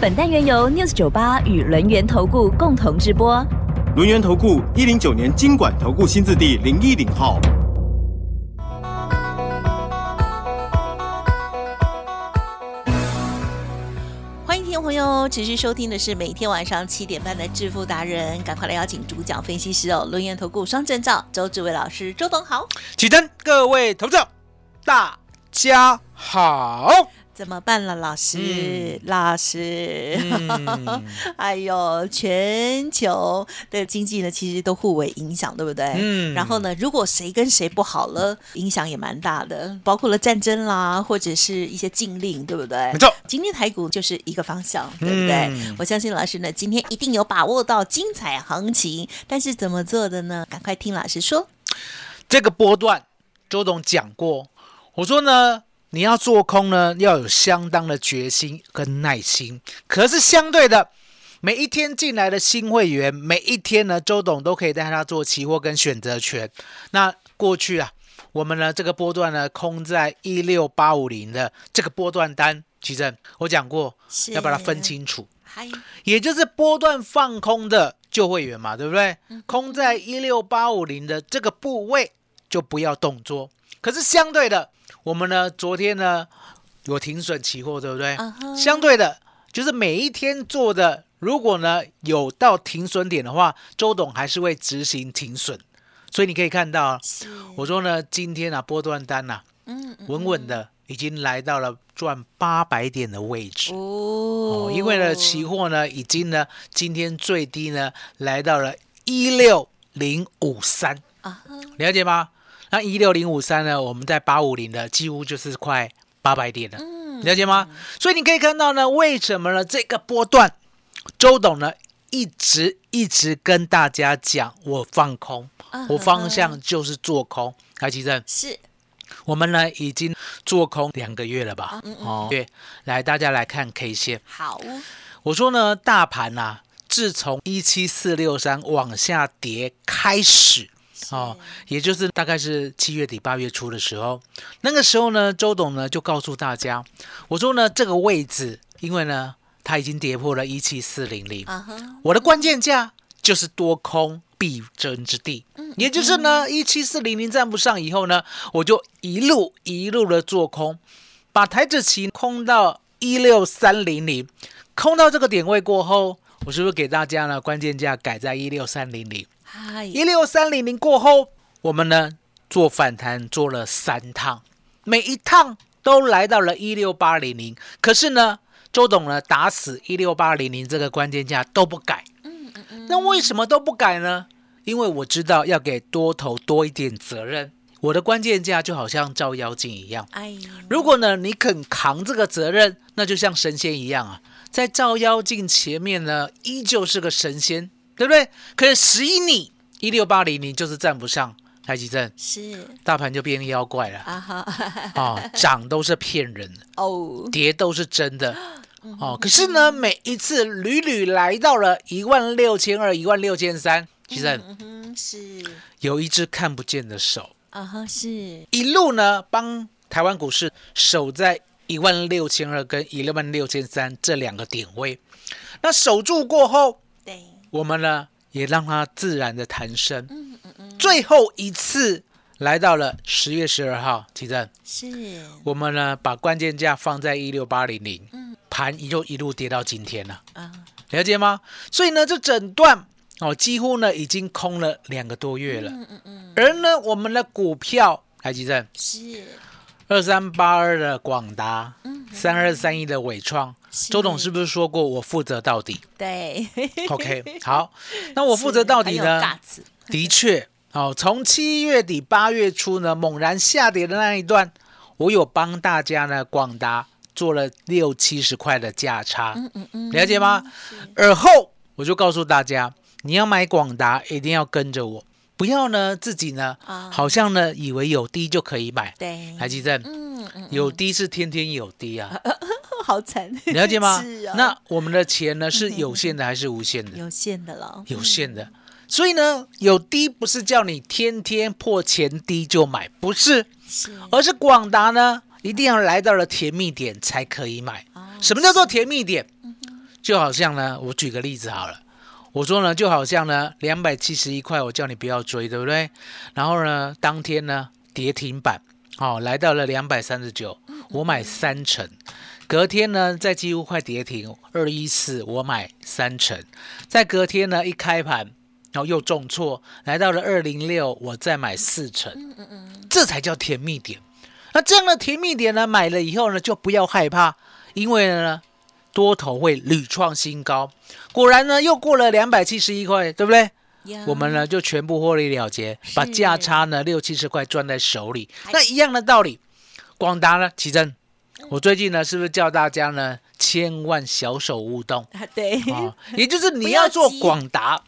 本单元由 News 九八与轮源投顾共同直播。轮源投顾一零九年经管投顾新字第零一零号。欢迎听众朋友持续收听的是每天晚上七点半的致富达人，赶快来邀请主讲分析师哦，轮源投顾双证照周志伟老师，周董好。起灯，各位投资者，大家好。怎么办了，老师？嗯老师，嗯 哎呦，全球的经济呢，其实都互为影响，对不对？嗯然后呢，如果谁跟谁不好了，影响也蛮大的，包括了战争啦，或者是一些禁令，对不对？没错。今天台股就是一个方向，对不对？嗯我相信老师呢，今天一定有把握到精彩行情，但是怎么做的呢？赶快听老师说。这个波段，周董讲过，我说呢，你要做空呢，要有相当的决心跟耐心。可是相对的，每一天进来的新会员，每一天呢，周董都可以带他做期货跟选择权。那过去啊，我们呢这个波段呢，空在一六八五零的这个波段单，其实我讲过，是要把它分清楚。也就是波段放空的旧会员嘛，对不对？空在一六八五零的这个部位就不要动作。可是相对的，我们呢昨天呢有停损期货，对不对？相对的，就是每一天做的，如果呢有到停损点的话，周董还是会执行停损。所以你可以看到我说呢，今天啊波段单呐、嗯嗯稳稳的已经来到了赚八百点的位置。哦。哦，因为呢，期货呢已经呢今天最低呢来到了一六零五三，啊，了解吗？那一六零五三呢，我们在八五零的几乎就是快八百点了，嗯了解吗？所以你可以看到呢，为什么呢这个波段，周董呢一直一直跟大家讲，我放空，啊我方向就是做空。台积正，是我们呢已经做空两个月了吧？哦，对，来大家来看 K 线。好，我说呢，大盘呐、自从一七四六三往下跌开始，哦，也就是大概是七月底八月初的时候，那个时候呢，周董呢就告诉大家，我说呢这个位置，因为呢它已经跌破了一七四零零，啊，我的关键价就是多空必争之地，嗯。也就是呢，一七四零零站不上以后呢，我就一路一路的做空，把台子期空到一六三零零，空到这个点位过后，我是不是给大家呢关键价改在一六三零零？嗨，一六三零零过后，我们呢做反弹做了三趟，每一趟都来到了一六八零零，可是呢，周董呢打死一六八零零这个关键价都不改。那为什么都不改呢？因为我知道要给多头多一点责任。我的关键价就好像照妖镜一样，哎，如果呢你肯扛这个责任，那就像神仙一样啊，在照妖镜前面呢，依旧是个神仙，对不对？可是十一你一六八零，你就是站不上台积证，是。大盘就变妖怪了。啊哈，啊，涨都是骗人。的，哦，跌都是真的。哦，可是呢，每一次屡屡来到了一万六千二、一万六千三，其实嗯，是。有一只看不见的手，啊哈，是。一路呢帮台湾股市守在一万六千二跟一万六千三这两个点位。那守住过后，对，我们呢也让它自然的弹升。嗯嗯嗯，最后一次来到了十月十二号，奇正，是。我们呢把关键价放在一六八零零嗯，盘一就一路跌到今天了，啊，了解吗？所以呢，这整段哦几乎呢已经空了两个多月了，嗯嗯嗯，而呢我们的股票，台积证是。二三八二的广达，嗯三二三一的伟创，周董是不是说过我负责到底对，？OK，好，那我负责到底呢？的确，哦，从七月底八月初呢猛然下跌的那一段，我有帮大家呢广达做了六七十块的价差，嗯嗯嗯，了解吗？而后我就告诉大家，你要买广达，一定要跟着我，不要呢自己呢，啊好像呢以为有低就可以买。对，台积电嗯嗯，有低是天天有低啊，好惨，了解吗 是啊，？那我们的钱呢是有限的还是无限的？有限的了，有限的。所以呢，有低不是叫你天天破前低就买，不是，是而是广达呢一定要来到了甜蜜点才可以买。哦什么叫做甜蜜点？就好像呢，我举个例子好了，我说呢，就好像呢，两百七十一块，我叫你不要追，对不对？然后呢，当天呢跌停板，哦，来到了两百三十九，我买三成。隔天呢，在几乎快跌停二一四，我买三成。在隔天呢，一开盘，然后又重挫，来到了二零六，我再买四成。这才叫甜蜜点。那这样的甜蜜点呢，买了以后呢，就不要害怕，因为呢，多头会屡创新高。果然呢，又过了两百七十一块，对不对？呀。我们呢就全部获利了结，把价差呢六七十块赚在手里。哎。那一样的道理，广达呢，奇珍，我最近呢是不是叫大家呢千万小手勿动？啊，对，啊？也就是你要要做广达，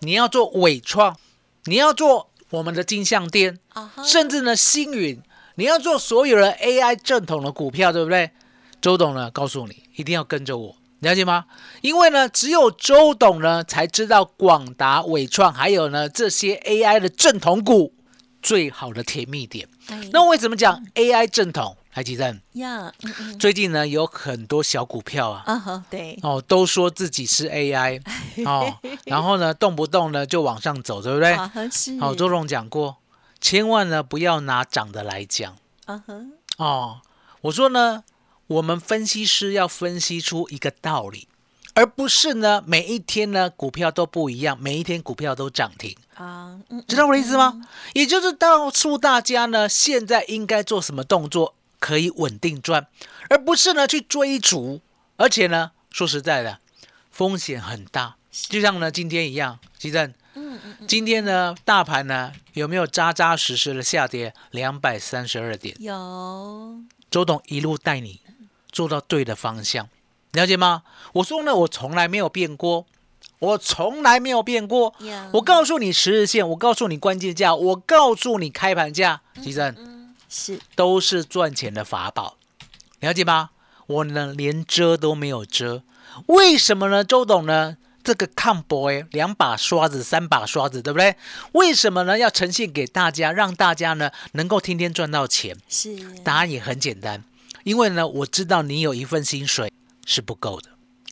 你要做伟创，你要做我们的金像店，甚至呢星云，你要做所有的 AI 正统的股票，对不对？周董呢告诉你，一定要跟着我，了解吗？因为呢，只有周董呢才知道广达、伟创还有呢这些 AI 的正统股最好的甜蜜点。哎那为什么讲 AI 正统？台积电呀，嗯嗯最近呢有很多小股票啊，啊哈，对，哦，都说自己是 AI 哦，然后呢动不动呢就往上走，对不对？好、周董讲过，千万呢不要拿涨的来讲啊哈，哦。我说呢，我们分析师要分析出一个道理，而不是呢每一天呢股票都不一样，每一天股票都涨停，啊，嗯，知道我的意思吗？也就是告诉大家呢，现在应该做什么动作可以稳定赚，而不是呢去追逐，而且呢说实在的，风险很大，就像呢今天一样，基正。嗯嗯嗯，今天呢，大盘呢有没有扎扎实实的下跌？两百三十二点？有，周董一路带你做到对的方向，了解吗？我说呢，我从来没有变过，我从来没有变过。呀我告诉你十日线，我告诉你关键价，我告诉你开盘价，其实是都是赚钱的法宝，了解吗？我呢连遮都没有遮，为什么呢？周董呢？这个抗 boy 两把刷子，三把刷子，对不对？为什么呢？要呈现给大家，让大家呢能够天天赚到钱。是，答案也很简单，因为呢，我知道你有一份薪水是不够的。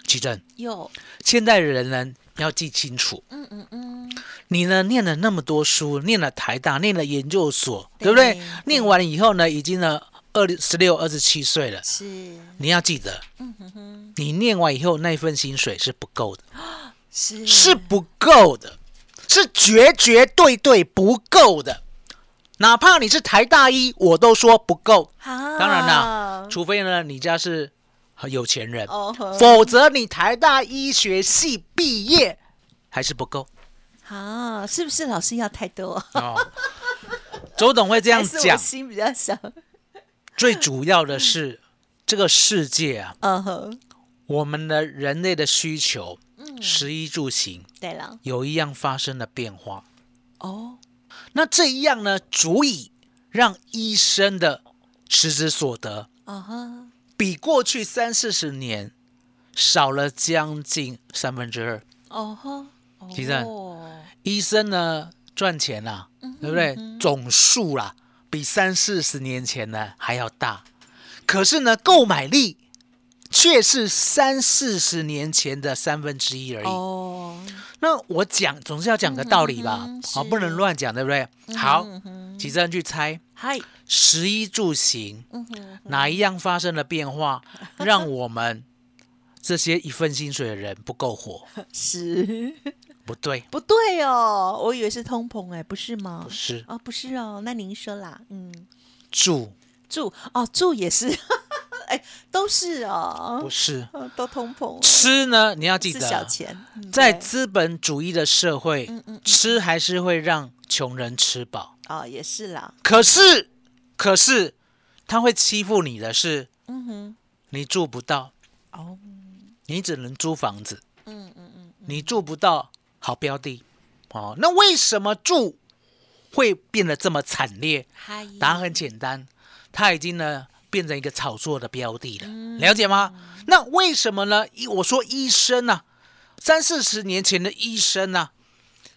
奇正，有，现在的人呢要记清楚，嗯嗯嗯，你呢念了那么多书，念了台大，念了研究所，对不对对？念完以后呢，已经呢二十六、二十七岁了。是，你要记得，嗯哼哼，你念完以后那份薪水是不够的，是是不够的，是绝绝对对不够的。哪怕你是台大一，我都说不够。啊，当然啦，除非呢你家是有钱人，哦，否则你台大医学系毕业还是不够。啊，是不是老师要太多？哦。周董会这样讲，心比较小，最主要的是这个世界啊，嗯哼，我们的人类的需求，嗯。食衣住行对了，有一样发生了变化。哦，那这一样呢，足以让医生的实质所得。啊哈，比过去三四十年少了将近三分之二。哦哈，其实哦，医生呢赚钱啦、对不对？总数啦，比三四十年前呢还要大，可是呢，购买力却是三四十年前的三分之一而已。哦，那我讲总是要讲个道理吧嗯，好、是不能乱讲，对不对？好，嗯哼，其实人去猜。嗨，食衣住行哪一样发生了变化，让我们这些一份薪水的人不够活？是。不对，不对哦，我以为是通膨哎，不是吗？不？是。哦，不是哦，那您说啦，嗯，住，住哦，住也是，哎，都是哦。不，是。哦都通膨，吃呢？你要记是小得，钱，嗯在资本主义的社会，嗯嗯吃还是会让穷人吃饱。哦也是啦，可是，可是他会欺负你的是，嗯哼，你住不到，哦，你只能租房子，嗯嗯嗯，你住不到好标的，哦，那为什么住会变得这么惨烈？答案很简单，他已经呢变成一个炒作的标的了，了解吗？那为什么呢？医我说医生呢、三四十年前的医生呢、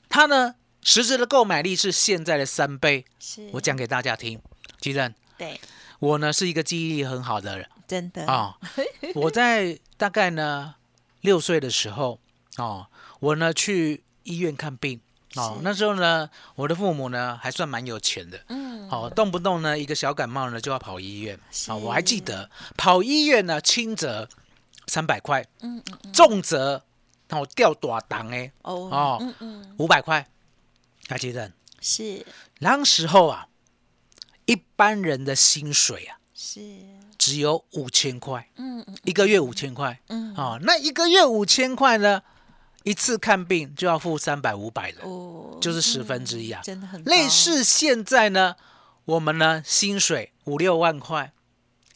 他呢实质的购买力是现在的三倍。是。我讲给大家听，吉正，对，我呢是一个记忆力很好的人。真的。啊、我在大概呢六岁的时候哦，我呢去医院看病哦，那时候呢我的父母呢还算蛮有钱的，嗯，哦，动不动呢一个小感冒呢就要跑医院。是。啊、我还记得跑医院呢轻则三百块，嗯嗯嗯，重则哦吊大档哎哦哦嗯嗯，五百块，还记得？是。那时候啊，一般人的薪水啊是，只有五千块，嗯嗯。一个月五千块。嗯，哦，那一个月五千块呢，一次看病就要付三百五百的，哦，就是十分之一啊。嗯真的很类高似现在呢，我们呢薪水五六万块，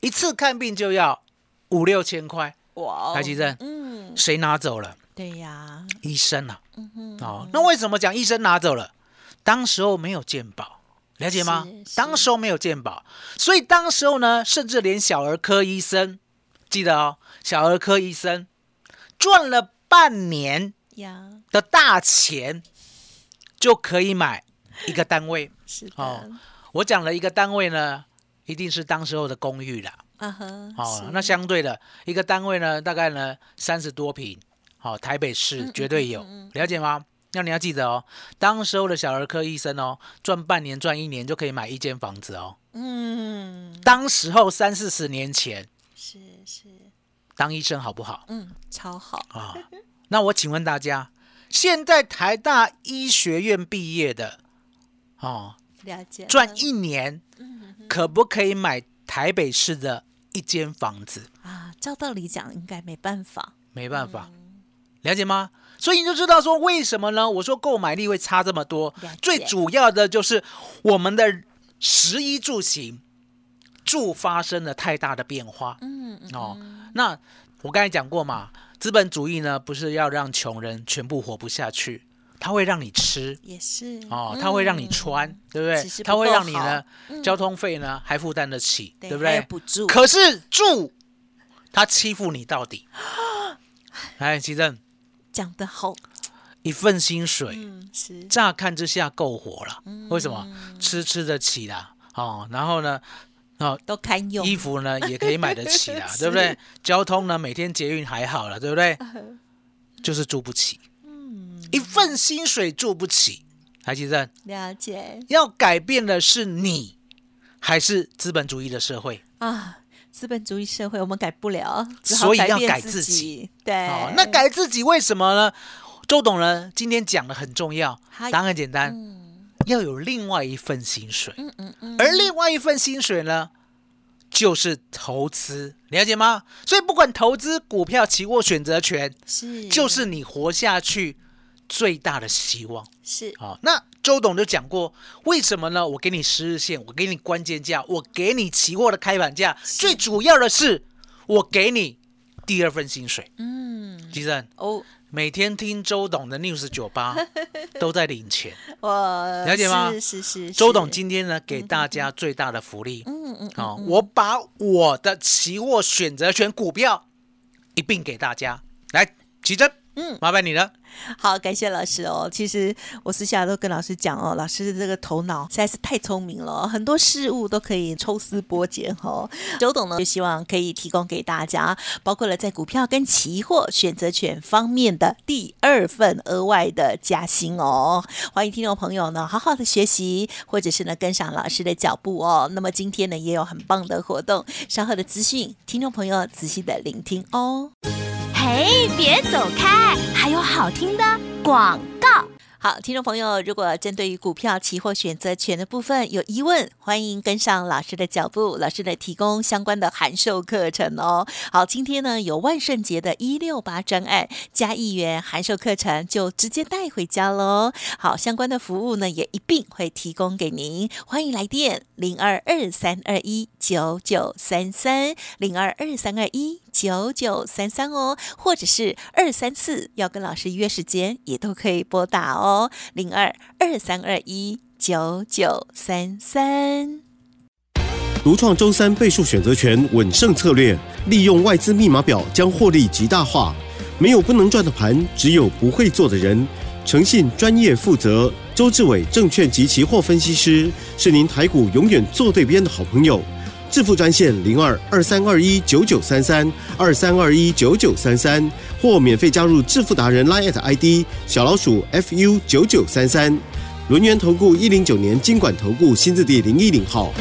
一次看病就要五六千块，哇哦，台积电。嗯，谁拿走了？对呀，医生啊，嗯哼，哦，那为什么讲医生拿走了？当时候没有健保，了解吗？当时候没有健保，所以当时候呢，甚至连小儿科医生，记得哦，小儿科医生赚了半年呀，的大钱，就可以买一个单位。是的，哦我讲了一个单位呢，一定是当时候的公寓啦。啊哈，哦，那相对的一个单位呢，大概呢三十多平，好、台北市绝对有，了解吗？那你要记得哦，当时候的小儿科医生哦，赚半年赚一年就可以买一间房子哦。嗯，当时候三四十年前是是，当医生好不好嗯，超好，啊？那我请问大家，现在台大医学院毕业的哦，了解了，赚一年嗯可不可以买台北市的一间房子？啊，照道理讲应该没办法，没办法，了解吗？所以你就知道说为什么呢？我说购买力会差这么多，最主要的就是我们的食衣住行住发生了太大的变化嗯嗯哦。那我刚才讲过嘛，资本主义呢不是要让穷人全部活不下去，它会让你吃。也是。哦，它会让你穿，对不对？只是不它会让你呢，嗯。交通费呢还负担得起，对不对？补助，可是住，他欺负你到底。哎，奇正，讲得好，一份薪水，嗯，是。乍看之下够活了，为什么？吃吃得起啦，哦，然后呢，哦，都堪用，衣服呢也可以买得起啦，对不对？交通呢，每天捷运还好了，对不对？就是住不起，嗯，一份薪水住不起。还记得了解要改变的是你，还是资本主义的社会？啊。资本主义社会我们改不了，所以要改自己。对，哦，那改自己为什么呢？周董呢今天讲的很重要，答案很简单，嗯要有另外一份薪水。嗯嗯嗯，而另外一份薪水呢，就是投资，了解吗？所以不管投资股票、期货、选择权，是就是你活下去最大的希望。是好、那周董就讲过，为什么呢？我给你十日线，我给你关键价，我给你期货的开盘价，最主要的是我给你第二份薪水。嗯吉正哦，每天听周董的 News 酒吧 都在领钱。我了解吗是是是，周董今天呢，给大家最大的福利。嗯嗯哦，我把我的期货选择权股票一并给大家。来，奇珍，嗯，麻烦你了。好，感谢老师哦。其实我私下都跟老师讲哦，老师的这个头脑实在是太聪明了，很多事物都可以抽丝剥茧哦。周董呢，就希望可以提供给大家，包括了在股票跟期货选择权方面的第二份额外的加薪哦。欢迎听众朋友呢，好好的学习，或者是呢跟上老师的脚步哦。那么今天呢，也有很棒的活动，稍后的资讯，听众朋友仔细的聆听哦。嘿，别走开，还有好听的广告。好，听众朋友，如果针对于股票、期货、选择权的部分有疑问，欢迎跟上老师的脚步，老师来提供相关的函授课程哦。好，今天呢有万圣节的一六八专案加一元函授课程，就直接带回家喽。好，相关的服务呢也一并会提供给您，欢迎来电零二二三二一九九三三零二二三二一。九九三三哦，或者是二三四，要跟老师约时间也都可以拨打哦，零二二三二一九九三三。独创周三倍数选择权稳胜策略，利用外资密码表将获利极大化。没有不能赚的盘，只有不会做的人。诚信、专业、负责，周志伟证券及期货分析师是您台股永远做对边的好朋友。致富专线零二二三二一九九三三二三二一九九三三，或免费加入致富达人 Line ID 小老鼠 fu 九九三三。轮源投顾一零九年经管投顾新字第零一零号。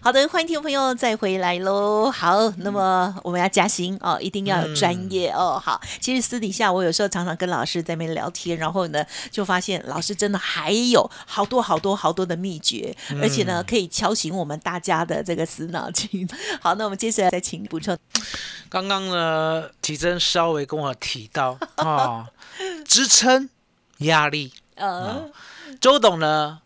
好的，欢迎听众朋友再回来喽。好，那么我们要加薪哦，一定要有专业哦。好，其实私底下我有时候常常跟老师在那边聊天，然后呢就发现老师真的还有好多好多好多的秘诀，而且呢可以敲醒我们大家的这个死脑筋。好，那我们接下来再请补充。刚刚呢，奇珍稍微跟我提到啊，支撑压力，呃，周董呢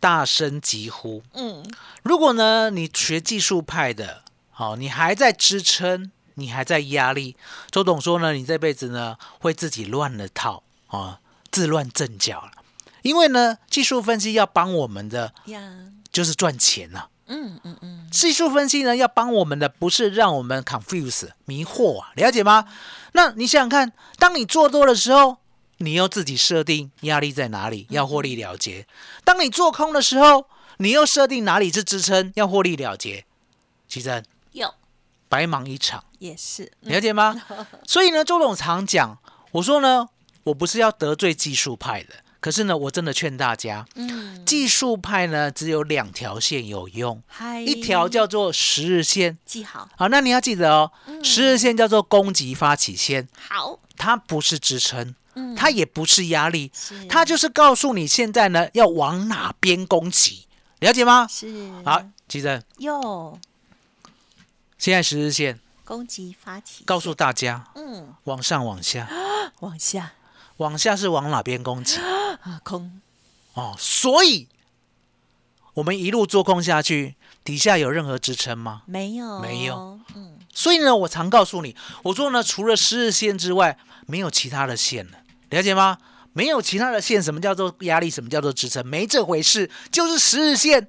大声疾呼，嗯，如果呢你学技术派的，好、你还在支撑，你还在压力，周董说呢，你这辈子呢会自己乱了套啊、自乱阵脚了。因为呢，技术分析要帮我们的呀，就是赚钱呐、嗯嗯嗯，技术分析呢，要帮我们的不是让我们 confuse 迷惑啊，了解吗？那你想想看，当你做多的时候，你又自己设定压力在哪里，要获利了结；当你做空的时候，你又设定哪里是支撑，要获利了结。其实有。白忙一场，也是，嗯。了解吗？所以呢，周董常讲，我说呢，我不是要得罪技术派的，可是呢，我真的劝大家，嗯，技术派呢只有两条线有用，一条叫做十日线。记好，好，那你要记得哦，嗯。十日线叫做攻击发起线，好，它不是支撑，嗯，它也不是压力，是。它就是告诉你现在呢要往哪边攻击，了解吗？是。好，记得哟，现在十日线。攻击发起，告诉大家，嗯，往上往下，往下。往下是往哪边攻击？啊，空，哦，所以我们一路做空下去，底下有任何支撑吗？没有，没有，嗯，所以呢，我常告诉你，我说呢，除了十日线之外，没有其他的线了，了解吗？没有其他的线，什么叫做压力？什么叫做支撑？没这回事，就是十日线，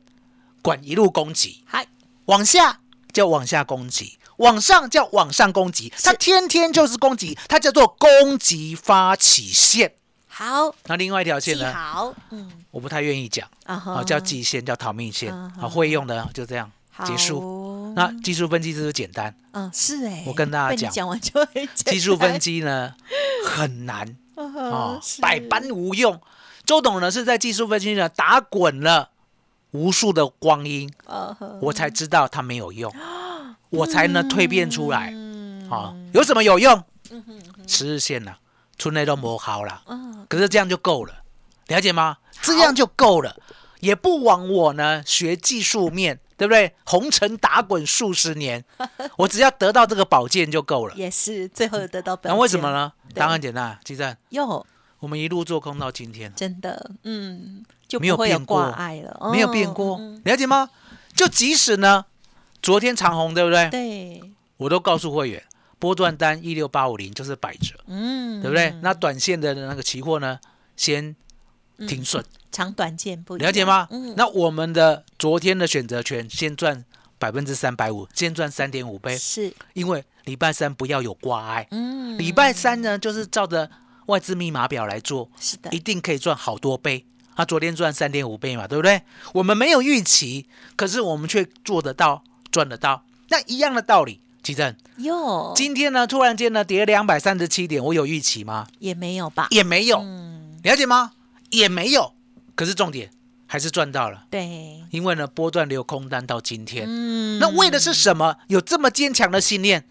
管一路攻击，嗨，往下叫往下攻击，往上叫往上攻击，它天天就是攻击，它叫做攻击发起线。好，那另外一条线呢，好，嗯，我不太愿意讲，啊叫季线，叫逃命线，嗯好，会用的就这样结束。那技术分析就是简单？嗯是哎，我跟大家讲讲完就会技术分析呢很难哦哦，百般无用。周董呢是在技术分析上打滚了无数的光阴，哦，我才知道它没有用，我才能蜕变出来。嗯。啊，有什么有用？十日线呢，村内都磨好了，嗯。可是这样就够了，了解吗？这样就够了，也不枉我呢学技术面，对不对？红尘打滚数十年，我只要得到这个宝剑就够了。也是最后得到本那为什么？呢？对答案简单，基站，哟，我们一路做空到今天，真的，嗯，就没有变过爱了，没有哦变过嗯，了解吗？就即使呢，昨天长虹，对不对？对，我都告诉会员，波段单一六八五零就是摆着，嗯，对不对？那短线的那个期货呢，先停损，长短见不了解吗？嗯，那我们的昨天的选择权先赚百分之三百五，先赚三点五倍，是，因为礼拜三不要有挂碍，嗯，礼拜三呢就是照着外资密码表来做，是的一，定可以赚好多倍。他昨天赚三点五倍嘛，对不对？我们没有预期，可是我们却做得到，赚得到。那一样的道理，奇正，哟，今天呢突然间呢跌两百三十七点，我有预期吗？也没有吧？也没有，嗯，了解吗？也没有。可是重点还是赚到了，对，因为呢波段留空单到今天，嗯，那为的是什么？有这么坚强的信念？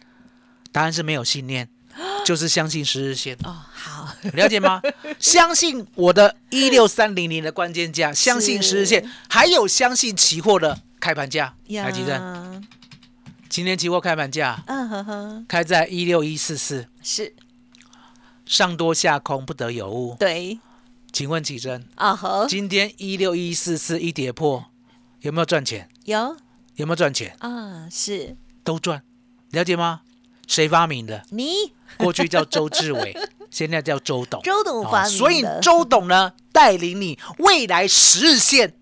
答案是没有信念。就是相信十日线，哦，好，了解吗？相信我的一六三零零的关键价，相信十日线，还有相信期货的开盘价。呀台积电，今天期货开盘价嗯呵呵，开在一六一四四，是上多下空不得有误。对，请问启真，啊呵，今天一六一四四一跌破，有没有赚钱？有有没有赚钱？啊，是都赚，了解吗？谁发明的？你过去叫周志伟，现在叫周董。周董发明的，哦所以周董呢，带领你未来十日线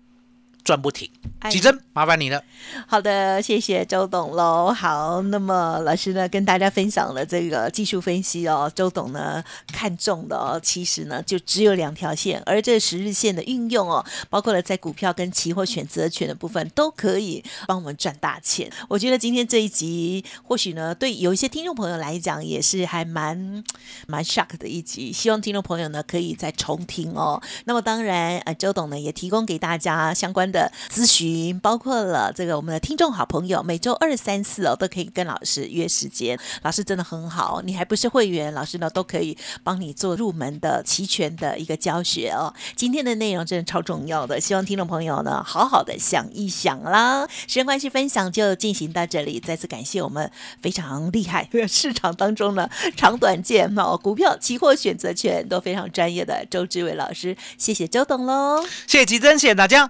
赚不停。哎启真，麻烦你了。好的，谢谢周董喽。好，那么老师呢跟大家分享了这个技术分析哦。周董呢看中的哦，其实呢就只有两条线，而这十日线的运用哦，包括了在股票跟期货选择权的部分，都可以帮我们赚大钱。我觉得今天这一集，或许呢对有一些听众朋友来讲，也是还蛮蛮 shock 的一集。希望听众朋友呢可以再重听哦。那么当然，呃，周董呢也提供给大家相关的咨询，包括了这个我们的听众好朋友，每周二、三、四哦都可以跟老师约时间。老师真的很好，你还不是会员，老师呢都可以帮你做入门的齐全的一个教学哦。今天的内容真的超重要的，希望听众朋友呢好好的想一想啦。时间关系，分享就进行到这里，再次感谢我们非常厉害 市场当中呢长短见哦，股票、期货、选择权都非常专业的周志伟老师，谢谢周董喽。谢谢吉珍，谢谢大家，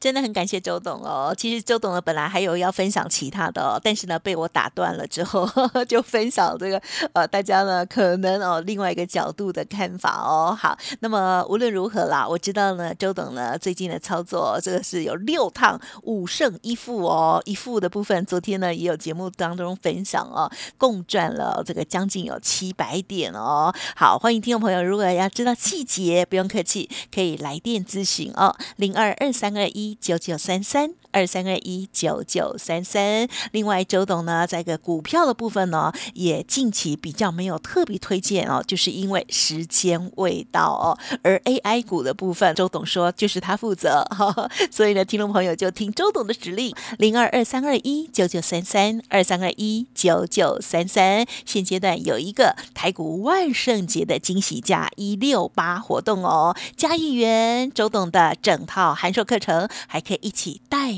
真的很感谢周董哦。其实周董呢本来还有要分享其他的、哦，但是呢被我打断了之后，就分享这个呃大家呢可能哦另外一个角度的看法哦。好，那么无论如何啦，我知道呢周董呢最近的操作这个是有六趟五胜一负哦，一负的部分昨天呢也有节目当中分享哦，共赚了这个将近有七百点哦。好，欢迎听众朋友，如果要知道细节，不用客气，可以来电咨询哦，零二二三二一九九三三。二三二一九九三三。另外，周董呢，在个股票的部分呢，也近期比较没有特别推荐哦，就是因为时间未到哦。而 AI 股的部分，周董说就是他负责，哈 哈所以呢，听众朋友就听周董的指令，零二二三二一九九三三二三二一九九三三。现阶段有一个台股万圣节的惊喜价一六八活动哦，加一元，周董的整套函授课程还可以一起带